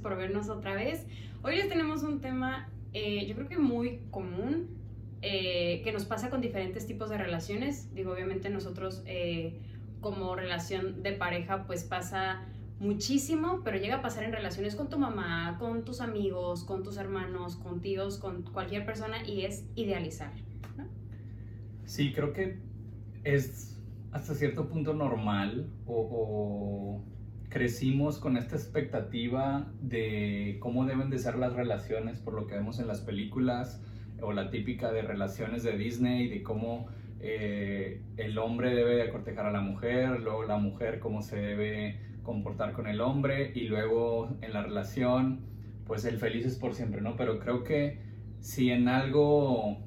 por vernos otra vez. Hoy les tenemos un tema, eh, yo creo que muy común, eh, que nos pasa con diferentes tipos de relaciones. Digo, obviamente nosotros eh, como relación de pareja, pues pasa muchísimo, pero llega a pasar en relaciones con tu mamá, con tus amigos, con tus hermanos, con tíos, con cualquier persona y es idealizar. Sí, creo que es hasta cierto punto normal o, crecimos con esta expectativa de cómo deben de ser las relaciones por lo que vemos en las películas o la típica de relaciones de Disney, de cómo eh, el hombre debe de cortejar a la mujer, luego la mujer cómo se debe comportar con el hombre y luego en la relación, pues el feliz es por siempre, ¿no? Pero creo que si en algo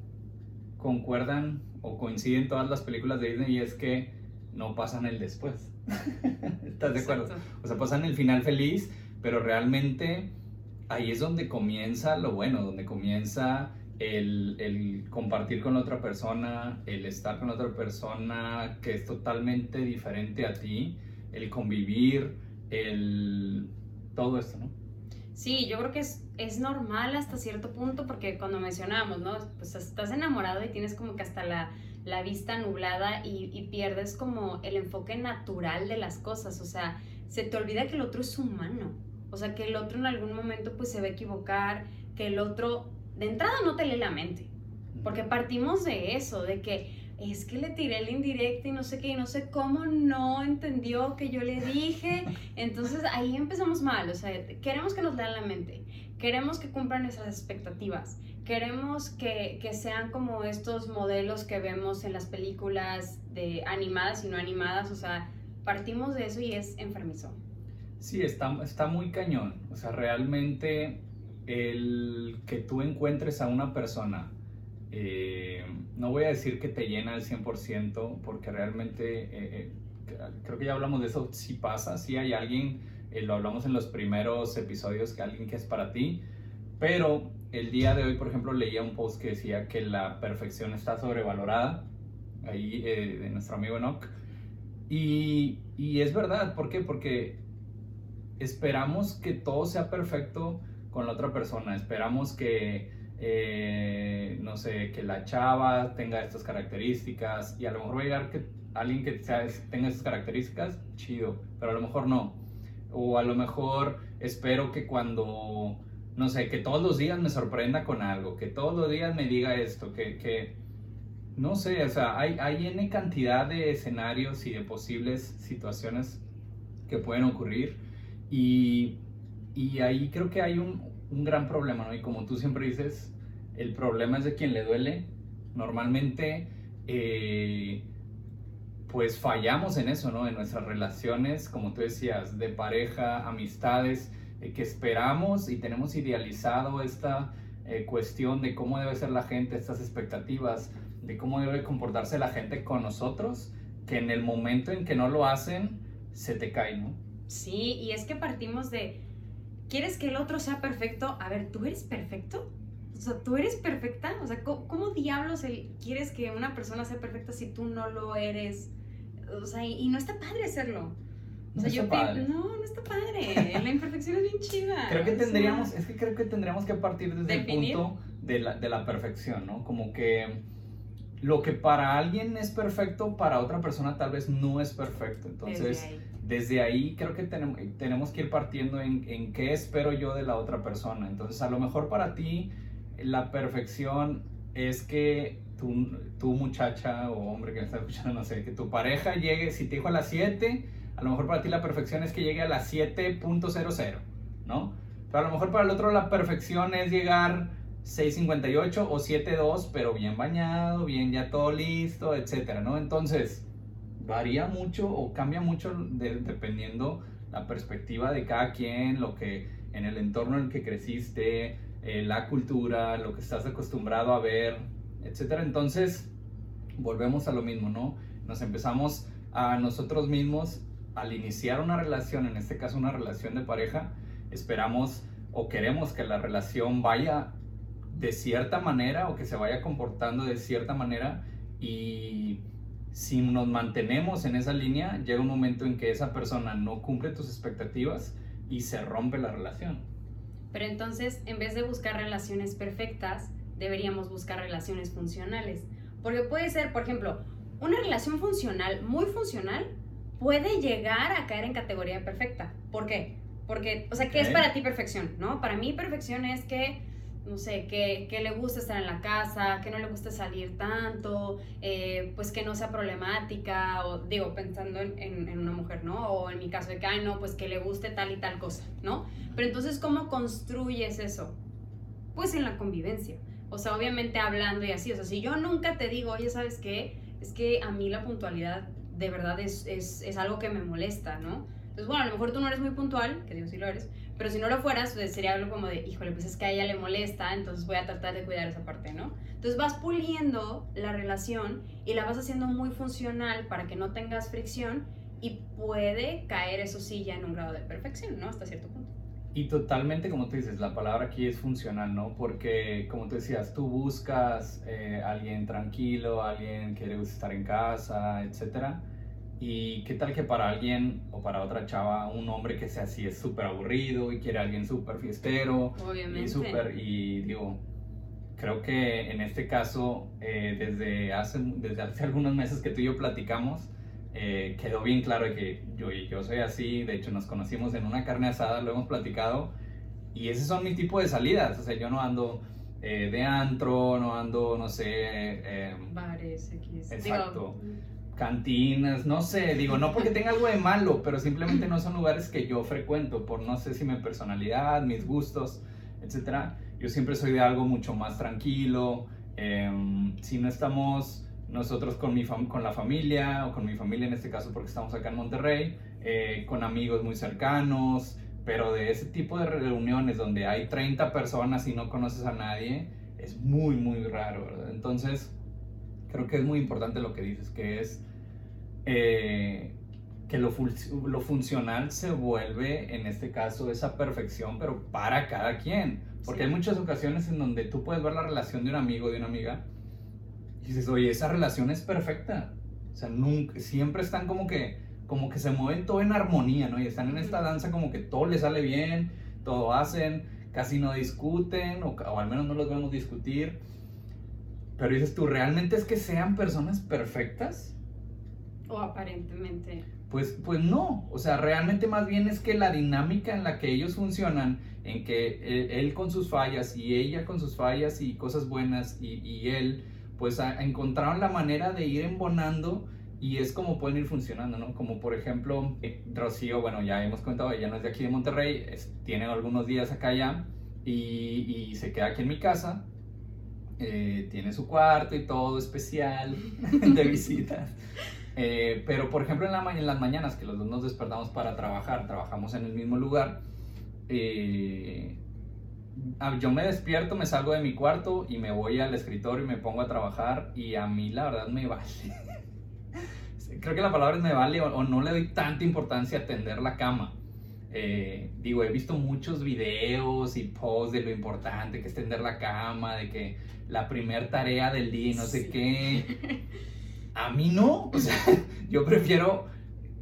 concuerdan o coinciden todas las películas de Disney y es que no pasan el después. ¿Estás de acuerdo? O sea, pasan el final feliz, pero realmente ahí es donde comienza lo bueno, donde comienza el, el, compartir con otra persona, el estar con otra persona que es totalmente diferente a ti, el convivir, el todo esto, ¿no? Sí, yo creo que es, es normal hasta cierto punto porque cuando mencionamos, ¿no? Pues estás enamorado y tienes como que hasta la, la vista nublada y, y, pierdes como el enfoque natural de las cosas, o sea, se te olvida que el otro es humano, o sea, que el otro en algún momento pues se va a equivocar, que el otro de entrada no te lee la mente, porque partimos de eso, de que es que le tiré el indirecto y no sé qué, y no sé cómo no entendió que yo le dije. Entonces ahí empezamos mal, o sea, queremos que nos lean la mente, queremos que cumplan nuestras expectativas, queremos que, que sean como estos modelos que vemos en las películas de animadas y no animadas, o sea, partimos de eso y es enfermizo. Sí, está, está muy cañón, o sea, realmente el que tú encuentres a una persona, eh, no voy a decir que te llena al 100%, porque realmente, eh, eh, creo que ya hablamos de eso, si pasa, si hay alguien, eh, lo hablamos en los primeros episodios, que alguien que es para ti, pero el día de hoy, por ejemplo, leía un post que decía que la perfección está sobrevalorada, ahí de nuestro amigo Enoch, y, y es verdad, ¿por qué? Porque esperamos que todo sea perfecto, con la otra persona. Esperamos que, eh, no sé, que la chava tenga estas características y a lo mejor va a llegar que alguien que sea, tenga estas características, chido, pero a lo mejor no. O a lo mejor espero que cuando, no sé, que todos los días me sorprenda con algo, que todos los días me diga esto, que, que no sé, o sea, hay, hay N cantidad de escenarios y de posibles situaciones que pueden ocurrir y y ahí creo que hay un, un, gran problema, ¿no? Y como tú siempre dices, el problema es de quien le duele. Normalmente, eh, pues fallamos en eso, ¿no? En nuestras relaciones, como tú decías, de pareja, amistades, eh, que esperamos y tenemos idealizado esta eh, cuestión de cómo debe ser la gente, estas expectativas, de cómo debe comportarse la gente con nosotros, que en el momento en que no lo hacen, se te cae, ¿no? Sí, y es que partimos de ¿Quieres que el otro sea perfecto? A ver, ¿tú eres perfecto? O sea, ¿tú eres perfecta? O sea, ¿cómo, cómo diablos quieres que una persona sea perfecta si tú no lo eres? O sea, y no está padre serlo. O sea, no yo padre. no, no está padre. La imperfección es bien chida. Creo que tendríamos, es que creo que tendríamos que partir desde Definir. el punto de la, de la perfección, ¿no? Como que lo que para alguien es perfecto, para otra persona tal vez no es perfecto. Entonces, desde ahí. desde ahí creo que tenemos, tenemos que ir partiendo en, en qué espero yo de la otra persona. Entonces, a lo mejor para ti la perfección es que tu, tu muchacha o hombre que me está escuchando, no sé, que tu pareja llegue, si te dijo a las 7, a lo mejor para ti la perfección es que llegue a las 7.00, ¿no? Pero a lo mejor para el otro la perfección es llegar 6.58 o 7.2, pero bien bañado, bien ya todo listo, etcétera, ¿no? Entonces, varía mucho o cambia mucho de- dependiendo la perspectiva de cada quien, lo que en el entorno en el que creciste, eh, la cultura, lo que estás acostumbrado a ver, etcétera. Entonces, volvemos a lo mismo, ¿no? Nos empezamos a nosotros mismos al iniciar una relación, en este caso una relación de pareja, esperamos o queremos que la relación vaya de cierta manera o que se vaya comportando de cierta manera y si nos mantenemos en esa línea, llega un momento en que esa persona no cumple tus expectativas y se rompe la relación. Pero entonces, en vez de buscar relaciones perfectas, deberíamos buscar relaciones funcionales. Porque puede ser, por ejemplo, una relación funcional, muy funcional, puede llegar a caer en categoría perfecta. ¿Por qué? Porque, o sea, ¿qué es para ti perfección? ¿No? Para mí perfección es que no sé, que, que, le gusta estar en la casa, que no le gusta salir tanto, eh, pues que no sea problemática, o digo, pensando en, en, una mujer, ¿no? O en mi caso de que, ay, no, pues que le guste tal y tal cosa, ¿no? Pero entonces, ¿cómo construyes eso? Pues en la convivencia. O sea, obviamente hablando y así, o sea, si yo nunca te digo, oye, ¿sabes qué? Es que a mí la puntualidad de verdad es, es, es algo que me molesta, ¿no? Entonces, bueno, a lo mejor tú no eres muy puntual, que digo, sí lo eres, pero si no lo fueras, pues sería algo como de, híjole, pues es que a ella le molesta, entonces voy a tratar de cuidar esa parte, ¿no? Entonces vas puliendo la relación y la vas haciendo muy funcional para que no tengas fricción y puede caer, eso sí, ya en un grado de perfección, ¿no? Hasta cierto punto. Y totalmente, como tú dices, la palabra aquí es funcional, ¿no? Porque, como tú decías, tú buscas eh, alguien tranquilo, alguien que le gusta estar en casa, etcétera y qué tal que para alguien o para otra chava, un hombre que sea así es súper aburrido y quiere a alguien súper fiestero. Obviamente. Y súper, y digo, creo que en este caso, eh, desde, hace, desde hace algunos meses que tú y yo platicamos, eh, quedó bien claro que yo, yo soy así, de hecho nos conocimos en una carne asada, lo hemos platicado, y ese son mi tipo de salidas, o sea, yo no ando... Eh, de antro, no ando, no sé... Bares, X. Exacto cantinas, no sé, digo, no porque tenga algo de malo, pero simplemente no son lugares que yo frecuento por no sé si mi personalidad, mis gustos, etcétera. Yo siempre soy de algo mucho más tranquilo. Em, si no estamos nosotros con, mi con la familia, o con mi familia en este caso porque estamos acá en Monterrey, eh, con amigos muy cercanos, pero de ese tipo de reuniones donde hay 30 personas y no conoces a nadie, es muy, muy raro, ¿verdad? Entonces, creo que es muy importante lo que dices, que es eh, que lo, lo, funcional se vuelve, en este caso, esa perfección, pero para cada quien. Porque hay muchas ocasiones en donde tú puedes ver la relación de un amigo, de una amiga, y dices, oye, esa relación es perfecta. O sea, nunca, siempre están como que, como que se mueven todo en armonía, ¿no? Y están en esta danza como que todo les sale bien, todo hacen, casi no discuten, o, o al menos no los vemos discutir. Pero dices tú, ¿realmente es que sean personas perfectas? O aparentemente. Pues, pues no, o sea, realmente más bien es que la dinámica en la que ellos funcionan, en que él, con sus fallas y ella con sus fallas y cosas buenas y, y él, pues encontraron la manera de ir embonando y es como pueden ir funcionando, ¿no? Como por ejemplo, eh, Rocío, bueno, ya hemos contado, ella no es de aquí de Monterrey, tiene algunos días acá ya y, y se queda aquí en mi casa eh, tiene su cuarto y todo especial de visitas. Eh, pero, por ejemplo, en, la, en, las mañanas que los dos nos despertamos para trabajar, trabajamos en el mismo lugar, eh, yo me despierto, me salgo de mi cuarto y me voy al escritorio y me pongo a trabajar y a mí la verdad me vale. Creo que la palabra es me vale o, no le doy tanta importancia a tender la cama. digo, he visto muchos videos y posts de lo importante que es tender la cama, de que la primer tarea del día y no sé qué. A mí no, o sea, yo prefiero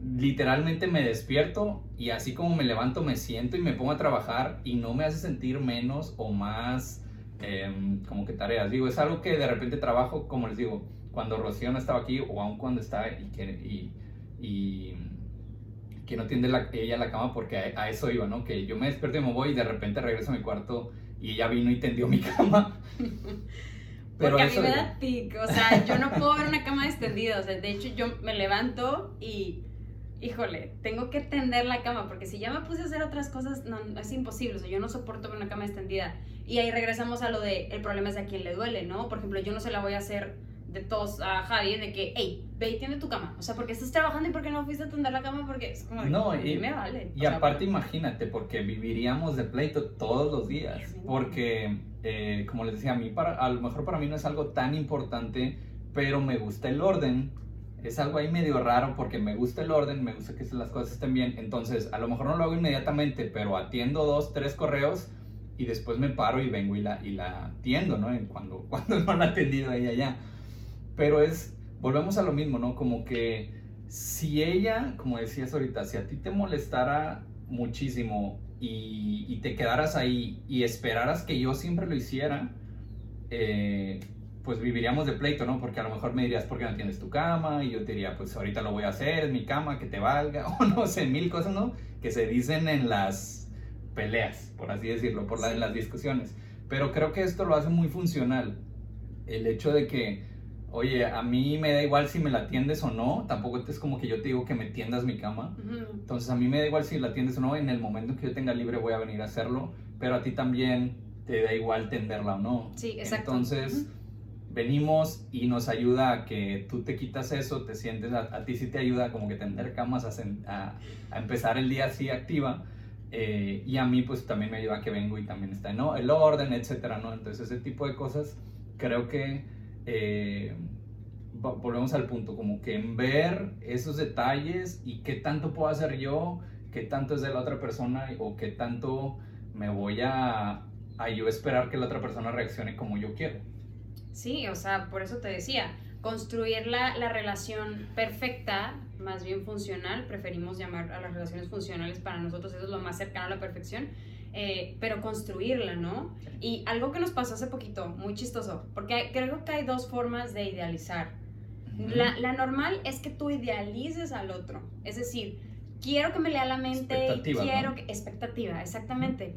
literalmente me despierto y así como me levanto me siento y me pongo a trabajar y no me hace sentir menos o más em, como que tareas. Digo, es algo que de repente trabajo, como les digo, cuando Rocío no estaba aquí o aún cuando está y que, y, que no tiende la, ella la cama porque a, a, eso iba, ¿no? Que yo me despierto y me voy y de repente regreso a mi cuarto y ella vino y tendió mi cama. Pero Porque a mí me da tic, o sea, yo no puedo ver una cama extendida, o sea, de hecho yo me levanto y, híjole, tengo que tender la cama, porque si ya me puse a hacer otras cosas, no, es imposible, o sea, yo no soporto ver una cama extendida. Y ahí regresamos a lo de, el problema es a quién le duele, ¿no? Por ejemplo, yo no se la voy a hacer de todos a Javi de que, hey, ve y tiene tu cama. O sea, porque estás trabajando y porque no fuiste a tender la cama porque es como, no, y, me vale. Y aparte imagínate, porque viviríamos de pleito todos los días. Porque, eh, como les decía, a mí, para, a lo mejor para mí no es algo tan importante, pero me gusta el orden. Es algo ahí medio raro porque me gusta el orden, me gusta que las cosas estén bien. Entonces, a lo mejor no lo hago inmediatamente, pero atiendo dos, tres correos y después me paro y vengo y la, y la atiendo, ¿no? Cuando, cuando no la atendido ella ya. Pero es, volvemos a lo mismo, ¿no? Como que si ella, como decías ahorita, si a ti te molestara muchísimo y, te quedaras ahí y esperaras que yo siempre lo hiciera, eh, pues viviríamos de pleito, ¿no? Porque a lo mejor me dirías, ¿por qué no tienes tu cama? Y yo te diría, pues ahorita lo voy a hacer, es mi cama, que te valga, o no sé, mil cosas, ¿no? Que se dicen en las peleas, por así decirlo, por la, en las discusiones. Pero creo que esto lo hace muy funcional. El hecho de que, oye, a mí me da igual si me la atiendes o no, tampoco es como que yo te digo que me tiendas mi cama. Entonces a mí me da igual si la atiendes o no, en el momento que yo tenga libre voy a venir a hacerlo, pero a ti también te da igual tenderla o no. Sí, exacto. Entonces venimos y nos ayuda a que tú te quitas eso, te sientes, a, ti sí te ayuda como que tender camas a, a, empezar el día así activa. Eh, y a mí pues también me ayuda a que vengo y también está ¿no? el orden, etcétera, ¿no? Entonces ese tipo de cosas creo que eh, volvemos al punto, como que en ver esos detalles y qué tanto puedo hacer yo, qué tanto es de la otra persona o qué tanto me voy a, a yo esperar que la otra persona reaccione como yo quiero. Sí, o sea, por eso te decía, construir la, la, relación perfecta, más bien funcional, preferimos llamar a las relaciones funcionales para nosotros, eso es lo más cercano a la perfección, eh, pero construirla, ¿no? Y algo que nos pasó hace poquito, muy chistoso, porque creo que hay dos formas de idealizar. la, la, normal es que tú idealices al otro, es decir, quiero que me lea la mente, quiero que... Expectativa, exactamente.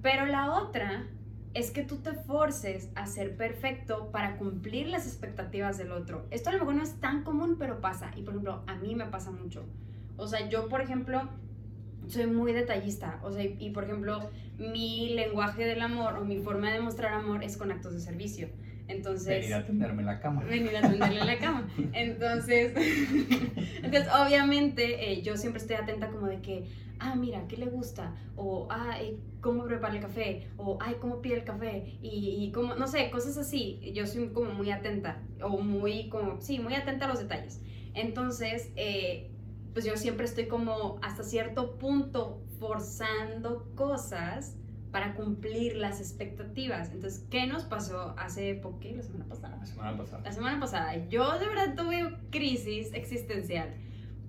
Pero la otra es que tú te forces a ser perfecto para cumplir las expectativas del otro. Esto a lo mejor no es tan común, pero pasa. Y por ejemplo, a mí me pasa mucho. O sea, yo, por ejemplo, soy muy detallista. O sea, y, por ejemplo, mi lenguaje del amor o mi forma de mostrar amor es con actos de servicio. Entonces, venir a tenderme la cama. Venir a tenderle la cama. Entonces, entonces obviamente, eh, yo siempre estoy atenta como de que, ah, mira, ¿qué le gusta? O, ah, ¿cómo prepara el café? O, ay, ¿cómo pide el café? Y, y como, no sé, cosas así. Yo soy como muy atenta, o muy, como, sí, muy atenta a los detalles. Entonces, eh, pues yo siempre estoy como hasta cierto punto forzando cosas para cumplir las expectativas. Entonces, ¿qué nos pasó hace poco? La semana pasada. La semana pasada. La semana pasada. Yo de verdad tuve crisis existencial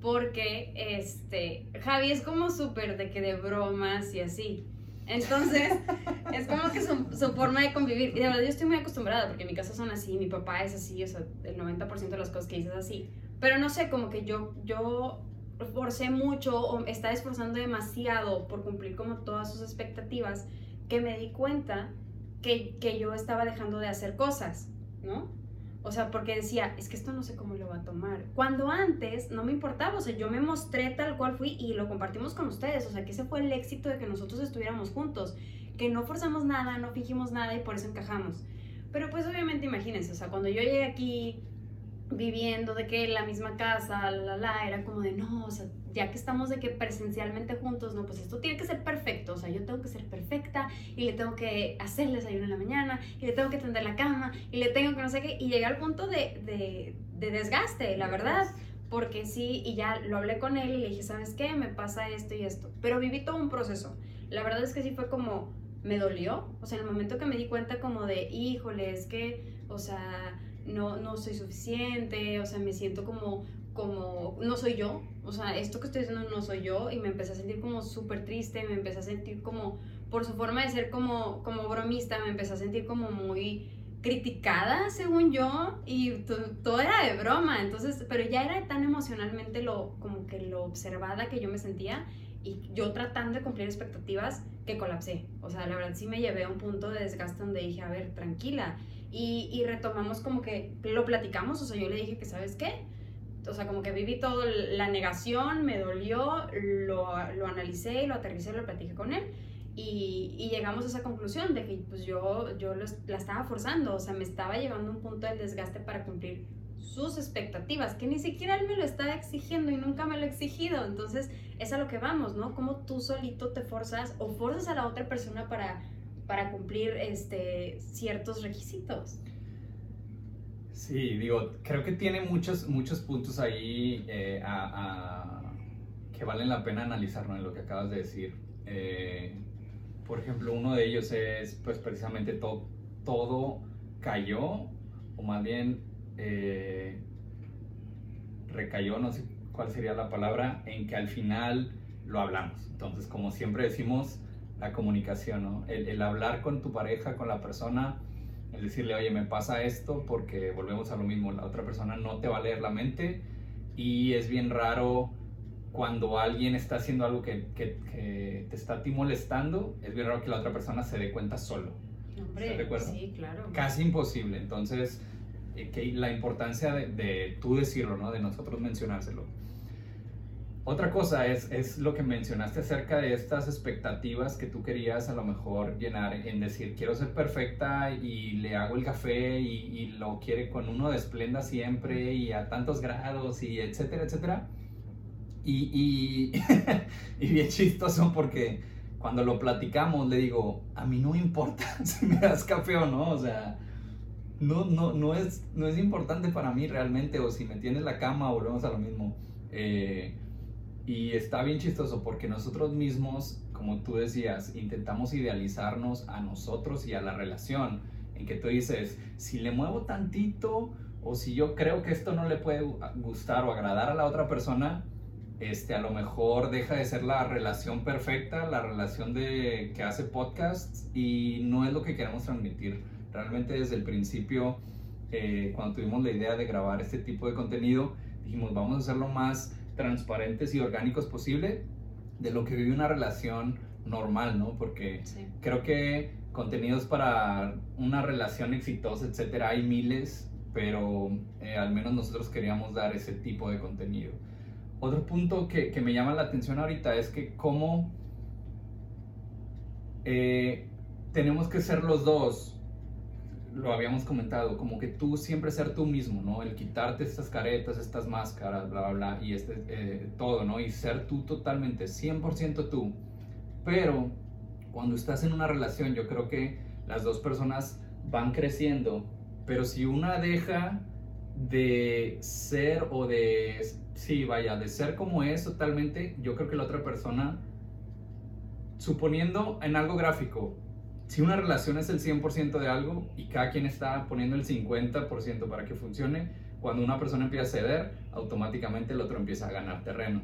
porque este, Javi es como súper de que de bromas y así. Entonces, es como que su, su, forma de convivir. Y de verdad, yo estoy muy acostumbrada porque en mi casa son así, mi papá es así, o sea, el 90% de las cosas que dices así. Pero no sé, como que yo, yo forcé mucho o estaba esforzando demasiado por cumplir como todas sus expectativas que me di cuenta que, que yo estaba dejando de hacer cosas, ¿no? O sea, porque decía, es que esto no sé cómo lo va a tomar. Cuando antes no me importaba, o sea, yo me mostré tal cual fui y lo compartimos con ustedes. O sea, que ese fue el éxito de que nosotros estuviéramos juntos. Que no forzamos nada, no fingimos nada y por eso encajamos. Pero pues obviamente imagínense, o sea, cuando yo llegué aquí viviendo de que en la misma casa, la, la, era como de, no, o sea, ya que estamos de que presencialmente juntos, no, pues esto tiene que ser perfecto, o sea, yo tengo que ser perfecta y le tengo que hacer el desayuno en la mañana y le tengo que tender la cama y le tengo que no sé qué, y llegué al punto de, de, de desgaste, la verdad, porque sí, y ya lo hablé con él y le dije, ¿sabes qué? Me pasa esto y esto, pero viví todo un proceso, la verdad es que sí fue como, me dolió, o sea, en el momento que me di cuenta como de, híjole, es que, o sea, no, no soy suficiente, o sea, me siento como, como, no soy yo, o sea, esto que estoy diciendo no soy yo. Y me empecé a sentir como súper triste, me empecé a sentir como, por su forma de ser como, como bromista, me empecé a sentir como muy criticada, según yo, y todo era de broma, entonces, pero ya era tan emocionalmente lo, como que lo observada que yo me sentía y yo tratando de cumplir expectativas que colapsé, o sea, la verdad sí me llevé a un punto de desgaste donde dije, a ver, tranquila, y, y retomamos como que lo platicamos, o sea, yo le dije que, ¿sabes qué? O sea, como que viví todo, la negación, me dolió, lo, lo analicé, lo aterricé, lo platiqué con él. Y, y, llegamos a esa conclusión de que pues yo, yo la estaba forzando, o sea, me estaba llevando a un punto del desgaste para cumplir sus expectativas, que ni siquiera él me lo estaba exigiendo y nunca me lo ha exigido. Entonces, es a lo que vamos, ¿no? Como tú solito te forzas o forzas a la otra persona para para cumplir este, ciertos requisitos. Sí, digo, creo que tiene muchos, muchos puntos ahí eh, que valen la pena analizar en lo que acabas de decir. Eh, por ejemplo, uno de ellos es, pues precisamente todo, todo cayó, o más bien eh, recayó, no sé cuál sería la palabra, en que al final lo hablamos. Entonces, como siempre decimos, la comunicación, ¿no? El, el, hablar con tu pareja, con la persona, el decirle, oye, me pasa esto porque volvemos a lo mismo, la otra persona no te va a leer la mente y es bien raro cuando alguien está haciendo algo que, que, que te está a ti molestando, es bien raro que la otra persona se dé cuenta solo. Hombre, sí, claro. Casi imposible, entonces, eh, que la importancia de, de tú decirlo, ¿no? De nosotros mencionárselo. Otra cosa es, es lo que mencionaste acerca de estas expectativas que tú querías a lo mejor llenar en decir, quiero ser perfecta y le hago el café y, y lo quiere con uno de esplenda siempre y a tantos grados y etcétera, etcétera. Y, y, y bien chistoso porque cuando lo platicamos le digo, a mí no importa si me das café o no, o sea, no, no, no, es, no es importante para mí realmente, o si me tienes la cama, volvemos a lo mismo. Eh, y está bien chistoso porque nosotros mismos, como tú decías, intentamos idealizarnos a nosotros y a la relación. En que tú dices, si le muevo tantito o si yo creo que esto no le puede gustar o agradar a la otra persona, este, a lo mejor deja de ser la relación perfecta, la relación de que hace podcasts y no es lo que queremos transmitir. Realmente desde el principio, eh, cuando tuvimos la idea de grabar este tipo de contenido, dijimos, vamos a hacerlo más transparentes y orgánicos posible de lo que vive una relación normal, ¿no? Porque creo que contenidos para una relación exitosa, etcétera, hay miles, pero eh, al menos nosotros queríamos dar ese tipo de contenido. Otro punto que, que me llama la atención ahorita es que cómo eh, tenemos que ser los dos lo habíamos comentado, como que tú siempre ser tú mismo, ¿no? El quitarte estas caretas, estas máscaras, bla, bla, bla, y este, eh, todo, ¿no? Y ser tú totalmente, 100% tú. Pero cuando estás en una relación, yo creo que las dos personas van creciendo, pero si una deja de ser o de, sí, vaya, de ser como es totalmente, yo creo que la otra persona, suponiendo en algo gráfico, si una relación es el 100% de algo y cada quien está poniendo el 50% para que funcione, cuando una persona empieza a ceder, automáticamente el otro empieza a ganar terreno.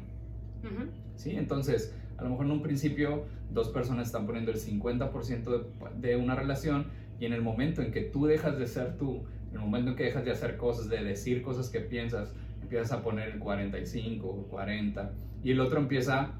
¿Sí? Entonces, a lo mejor en un principio dos personas están poniendo el 50% de, de, una relación y en el momento en que tú dejas de ser tú, en el momento en que dejas de hacer cosas, de decir cosas que piensas, empiezas a poner el 45 o 40 y el otro empieza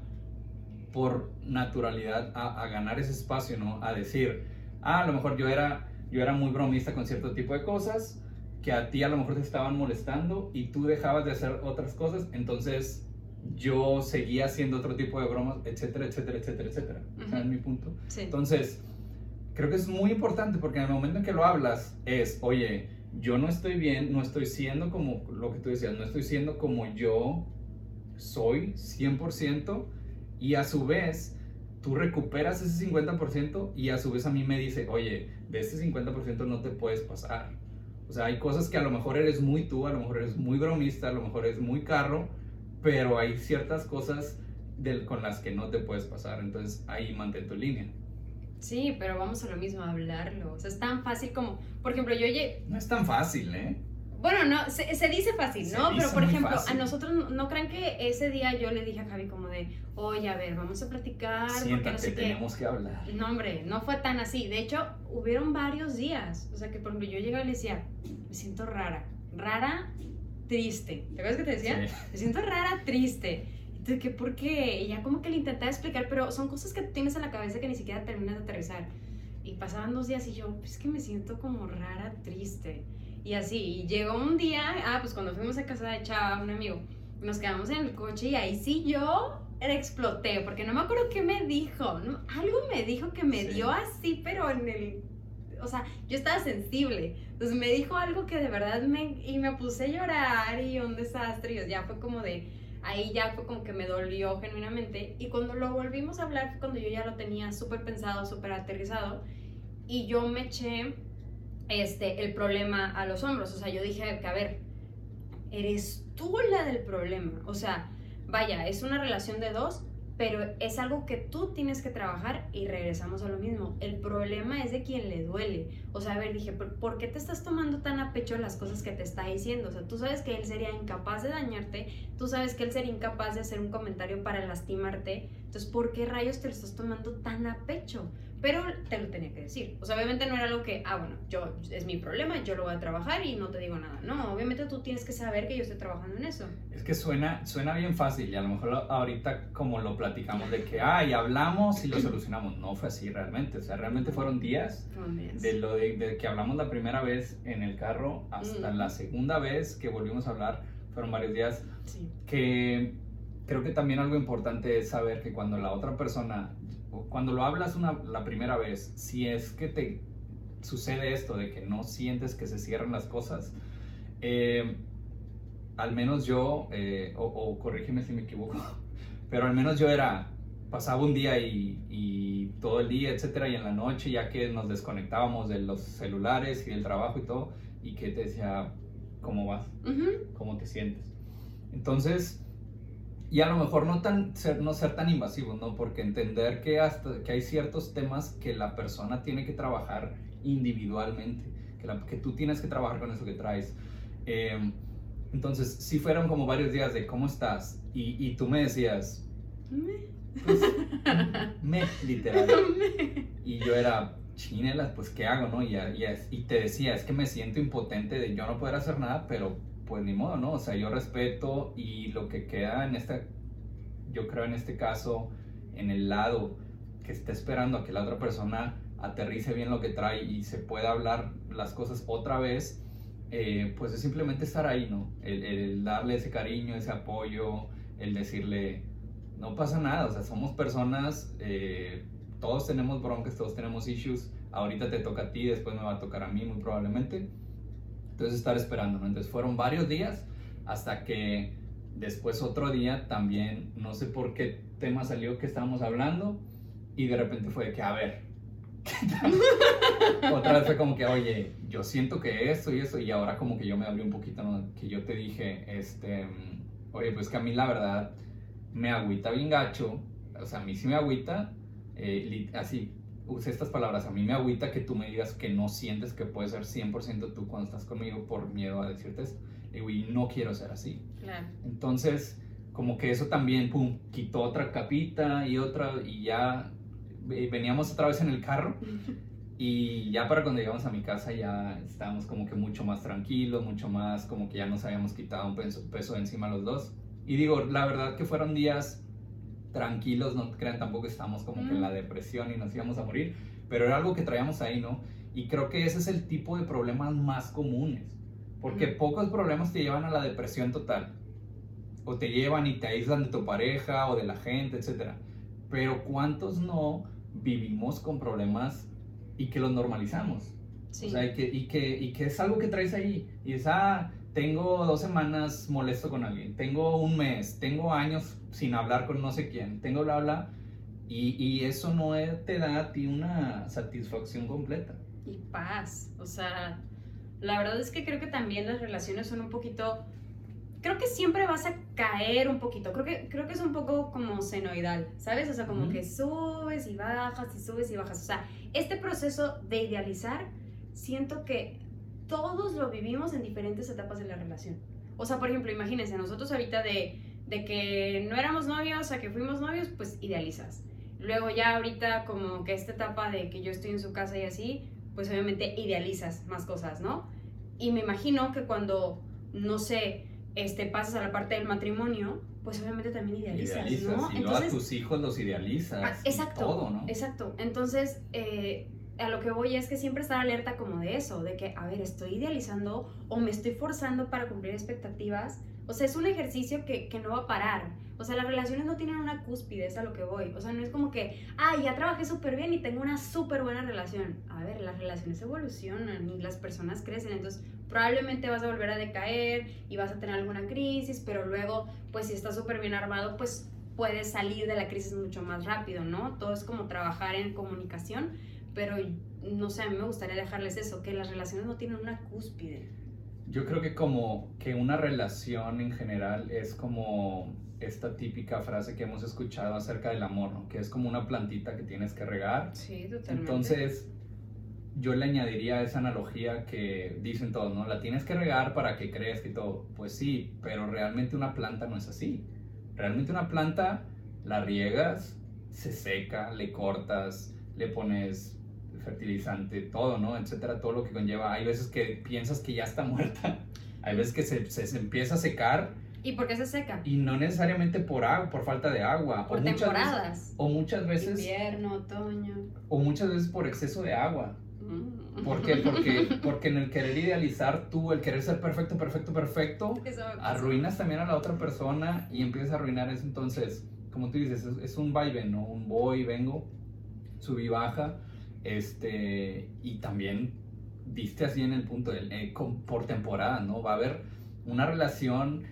por naturalidad a, a, ganar ese espacio, ¿no? A decir, ah, a lo mejor yo era, yo era muy bromista con cierto tipo de cosas, que a ti a lo mejor te estaban molestando y tú dejabas de hacer otras cosas, entonces yo seguía haciendo otro tipo de bromas, etcétera, etcétera, etcétera, etcétera. Uh -huh. es mi punto? Sí. Entonces, creo que es muy importante porque en el momento en que lo hablas es, oye, yo no estoy bien, no estoy siendo como lo que tú decías, no estoy siendo como yo soy 100%, y a su vez tú recuperas ese 50% y a su vez a mí me dice, oye, de este 50% no te puedes pasar. O sea, hay cosas que a lo mejor eres muy tú, a lo mejor eres muy bromista, a lo mejor eres muy carro, pero hay ciertas cosas del, con las que no te puedes pasar. Entonces ahí mantén tu línea. Sí, pero vamos a lo mismo, a hablarlo. O sea, es tan fácil como, por ejemplo, yo oye... No es tan fácil, ¿eh? Bueno, no, se, se dice fácil, ¿no? Dice Pero por ejemplo, fácil. a nosotros no, crean que ese día yo le dije a Javi como de, oye, a ver, vamos a platicar. Siéntate, porque no sé tenemos qué. que hablar. No, hombre, no fue tan así. De hecho, hubieron varios días. O sea, que por ejemplo, yo llegaba y le decía, me siento rara. Rara, triste. ¿Te acuerdas que te decía? Sí. Me siento rara, triste. Entonces, ¿qué por qué? Y ya como que le intentaba explicar, pero son cosas que tienes en la cabeza que ni siquiera terminas de aterrizar. Y pasaban dos días y yo, es que me siento como rara, triste. Y así, y llegó un día, ah, pues cuando fuimos a casa de Chava, un amigo, nos quedamos en el coche y ahí sí yo exploté, porque no me acuerdo qué me dijo, ¿no? algo me dijo que me sí. dio así, pero en el, o sea, yo estaba sensible, entonces me dijo algo que de verdad me, y me puse a llorar y un desastre, y ya fue como de, ahí ya fue como que me dolió genuinamente, y cuando lo volvimos a hablar fue cuando yo ya lo tenía súper pensado, súper aterrizado, y yo me eché este, el problema a los hombros. O sea, yo dije que, a ver, eres tú la del problema. O sea, vaya, es una relación de dos, pero es algo que tú tienes que trabajar y regresamos a lo mismo. El problema es de quien le duele. O sea, a ver, dije, ¿por qué te estás tomando tan a pecho las cosas que te está diciendo? O sea, tú sabes que él sería incapaz de dañarte, tú sabes que él sería incapaz de hacer un comentario para lastimarte, Entonces, ¿por qué rayos te lo estás tomando tan a pecho? Pero te lo tenía que decir. O sea, obviamente no era algo que, ah, bueno, yo es mi problema, yo lo voy a trabajar y no te digo nada. No, obviamente tú tienes que saber que yo estoy trabajando en eso. Es que suena, suena bien fácil y a lo mejor ahorita como lo platicamos de que, ay, hablamos y lo solucionamos. No fue así realmente. O sea, realmente fueron días, de lo de, que hablamos la primera vez en el carro hasta la segunda vez que volvimos a hablar. Fueron varios días sí. que creo que también algo importante es saber que cuando la otra persona cuando lo hablas una, la primera vez, si es que te sucede esto de que no sientes que se cierran las cosas, eh, al menos yo, eh, o, corrígeme si me equivoco, pero al menos yo era, pasaba un día y, todo el día, etcétera, y en la noche, ya que nos desconectábamos de los celulares y del trabajo y todo, y que te decía, ¿cómo vas? ¿Cómo te sientes? Entonces, y a lo mejor no, tan, ser, no ser tan invasivos, ¿no? Porque entender que, hasta, que hay ciertos temas que la persona tiene que trabajar individualmente, que, la, que tú tienes que trabajar con eso que traes. Em, entonces, si fueron como varios días de cómo estás y, y tú me decías, me, pues, me literal. Y yo era, chinelas, pues ¿qué hago, no? Y, y, y te decía, es que me siento impotente de yo no poder hacer nada, pero pues ni modo, ¿no? O sea, yo respeto y lo que queda en esta, yo creo en este caso, en el lado que esté esperando a que la otra persona aterrice bien lo que trae y se pueda hablar las cosas otra vez, eh, pues es simplemente estar ahí, ¿no? El, darle ese cariño, ese apoyo, el decirle, no pasa nada, o sea, somos personas, eh, todos tenemos broncas, todos tenemos issues, ahorita te toca a ti, después me va a tocar a mí muy probablemente, entonces estar esperando, ¿no? Entonces fueron varios días hasta que después otro día también, no sé por qué tema salió que estábamos hablando y de repente fue de que, a ver, otra vez fue como que, oye, yo siento que esto y eso y ahora como que yo me abrí un poquito, ¿no? Que yo te dije, este, oye, pues que a mí la verdad me agüita bien gacho, o sea, a mí sí me agüita, eh, así, usé estas palabras, a mí me agüita que tú me digas que no sientes que puedes ser 100% tú cuando estás conmigo por miedo a decirte esto. y no quiero ser así. Entonces, como que eso también, pum, quitó otra capita y otra, y ya veníamos otra vez en el carro. Y ya para cuando llegamos a mi casa ya estábamos como que mucho más tranquilos, mucho más como que ya nos habíamos quitado un peso, peso encima los dos. Y digo, la verdad que fueron días tranquilos, no crean tampoco estamos como que en la depresión y nos íbamos a morir, pero era algo que traíamos ahí, ¿no? Y creo que ese es el tipo de problemas más comunes, porque pocos problemas te llevan a la depresión total, o te llevan y te aíslan de tu pareja o de la gente, etc. Pero ¿cuántos no vivimos con problemas y que los normalizamos? Sí. O sea, y que, y, que, y que es algo que traes ahí, y es, ah, tengo dos semanas molesto con alguien, tengo un mes, tengo años sin hablar con no sé quién, tengo bla bla, y, y eso no te da a ti una satisfacción completa. Y paz, o sea, la verdad es que creo que también las relaciones son un poquito, creo que siempre vas a caer un poquito, creo que, creo que es un poco como senoidal, ¿sabes? O sea, como que subes y bajas y subes y bajas, o sea, este proceso de idealizar, siento que todos lo vivimos en diferentes etapas de la relación. O sea, por ejemplo, imagínense, nosotros ahorita de, de que no éramos novios a que fuimos novios, pues idealizas. Luego ya ahorita como que esta etapa de que yo estoy en su casa y así, pues obviamente idealizas más cosas, ¿no? Y me imagino que cuando, no sé, este, pasas a la parte del matrimonio, pues obviamente también idealizas, ¿no? Y Entonces, a tus hijos los idealizas. Ah, exacto. todo, ¿no? Exacto. Entonces, eh, a lo que voy es que siempre estar alerta como de eso, de que, a ver, estoy idealizando o me estoy forzando para cumplir expectativas. O sea, es un ejercicio que, que no va a parar. O sea, las relaciones no tienen una cúspide, es a lo que voy. O sea, no es como que, ay, ya trabajé súper bien y tengo una súper buena relación. A ver, las relaciones evolucionan y las personas crecen. Entonces, probablemente vas a volver a decaer y vas a tener alguna crisis, pero luego, pues si estás súper bien armado, pues puedes salir de la crisis mucho más rápido, ¿no? Todo es como trabajar en comunicación pero no sé, a mí me gustaría dejarles eso, que las relaciones no tienen una cúspide. Yo creo que como que una relación en general es como esta típica frase que hemos escuchado acerca del amor, ¿no? Que es como una plantita que tienes que regar. Sí, totalmente. Entonces, yo le añadiría a esa analogía que dicen todos, ¿no? La tienes que regar para que crezca y todo. Pues sí, pero realmente una planta no es así. Realmente una planta la riegas, se seca, le cortas, le pones fertilizante, todo, ¿no? Etcétera, todo lo que conlleva. Hay veces que piensas que ya está muerta, hay veces que se, se, empieza a secar. ¿Y por qué se seca? Y no necesariamente por agua, por falta de agua. Por temporadas. o muchas veces... Invierno, otoño. O muchas veces por exceso de agua. Mm. ¿Por qué? Porque, porque en el querer idealizar tú, el querer ser perfecto, perfecto, perfecto, arruinas también a la otra persona y empiezas a arruinar eso. Entonces, como tú dices, es, un vaivén, ¿no? Un voy vengo, subí baja, este, y también diste así en el punto, del, eh, por temporada, ¿no? Va a haber una relación,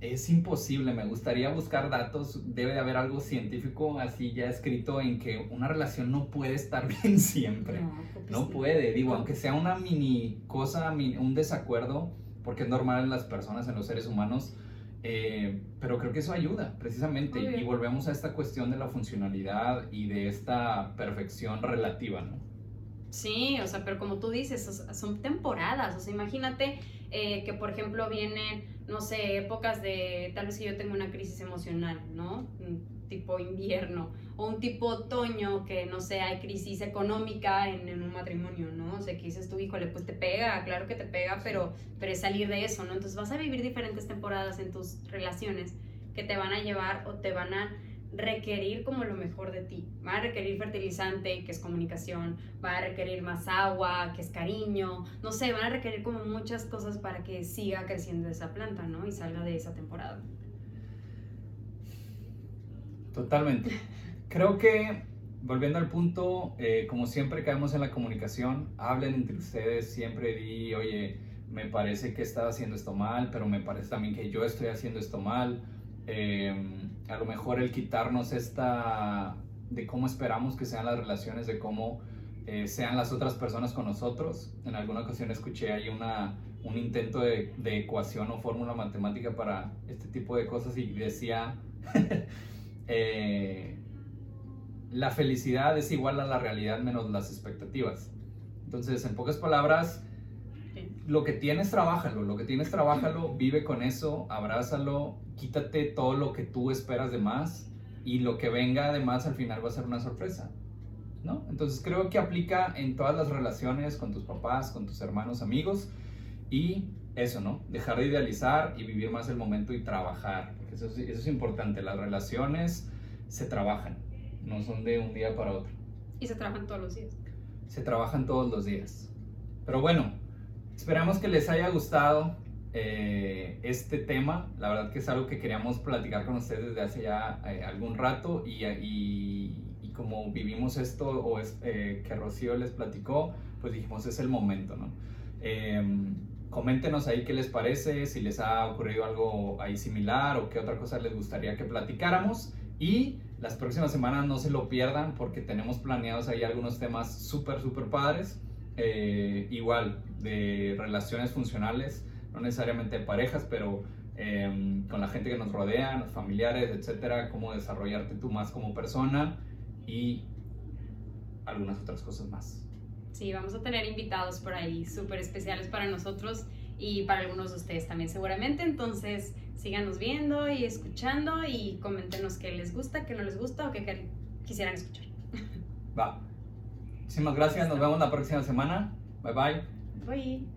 es imposible, me gustaría buscar datos, debe de haber algo científico así ya escrito en que una relación no puede estar bien siempre, no, puede, digo, aunque sea una mini cosa, un desacuerdo, porque es normal en las personas, en los seres humanos, eh, pero creo que eso ayuda precisamente y volvemos a esta cuestión de la funcionalidad y de esta perfección relativa, ¿no? Sí, o sea, pero como tú dices, son temporadas, o sea, imagínate eh, que por ejemplo vienen, no sé, épocas de, tal vez que yo tengo una crisis emocional, ¿no? Tipo invierno o un tipo otoño que no sé, hay crisis económica en, en, un matrimonio, ¿no? O sea, que dices tú, híjole, pues te pega, claro que te pega, pero, pero es salir de eso, ¿no? Entonces vas a vivir diferentes temporadas en tus relaciones que te van a llevar o te van a requerir como lo mejor de ti. Va a requerir fertilizante, que es comunicación, va a requerir más agua, que es cariño, no sé, van a requerir como muchas cosas para que siga creciendo esa planta, ¿no? Y salga de esa temporada. Totalmente. Creo que, volviendo al punto, eh, como siempre caemos en la comunicación, hablen entre ustedes, siempre di, oye, me parece que estás haciendo esto mal, pero me parece también que yo estoy haciendo esto mal. Em, a lo mejor el quitarnos esta de cómo esperamos que sean las relaciones, de cómo eh, sean las otras personas con nosotros. En alguna ocasión escuché ahí una, un intento de, de ecuación o fórmula matemática para este tipo de cosas y decía Eh, la felicidad es igual a la realidad menos las expectativas. Entonces, en pocas palabras, lo que tienes, trabájalo, lo que tienes, trabájalo, vive con eso, abrázalo, quítate todo lo que tú esperas de más y lo que venga de más al final va a ser una sorpresa. ¿No? Entonces creo que aplica en todas las relaciones con tus papás, con tus hermanos, amigos y eso, ¿no? Dejar de idealizar y vivir más el momento y trabajar. Eso, eso es importante. Las relaciones se trabajan, no son de un día para otro. Y se trabajan todos los días. Se trabajan todos los días. Pero bueno, esperamos que les haya gustado eh, este tema. La verdad que es algo que queríamos platicar con ustedes desde hace ya eh, algún rato y, y, como vivimos esto o es, eh, que Rocío les platicó, pues dijimos es el momento, ¿no? Coméntenos ahí qué les parece, si les ha ocurrido algo ahí similar o qué otra cosa les gustaría que platicáramos. Y las próximas semanas no se lo pierdan porque tenemos planeados ahí algunos temas súper, súper padres. Eh, igual, de relaciones funcionales, no necesariamente parejas, pero em, con la gente que nos rodea, familiares, etcétera, cómo desarrollarte tú más como persona y algunas otras cosas más. Sí, vamos a tener invitados por ahí súper especiales para nosotros y para algunos de ustedes también seguramente. Entonces, síganos viendo y escuchando y coméntenos qué les gusta, qué no les gusta o qué quisieran escuchar. Va. Muchísimas gracias. Nos vemos la próxima semana. Bye bye. Bye.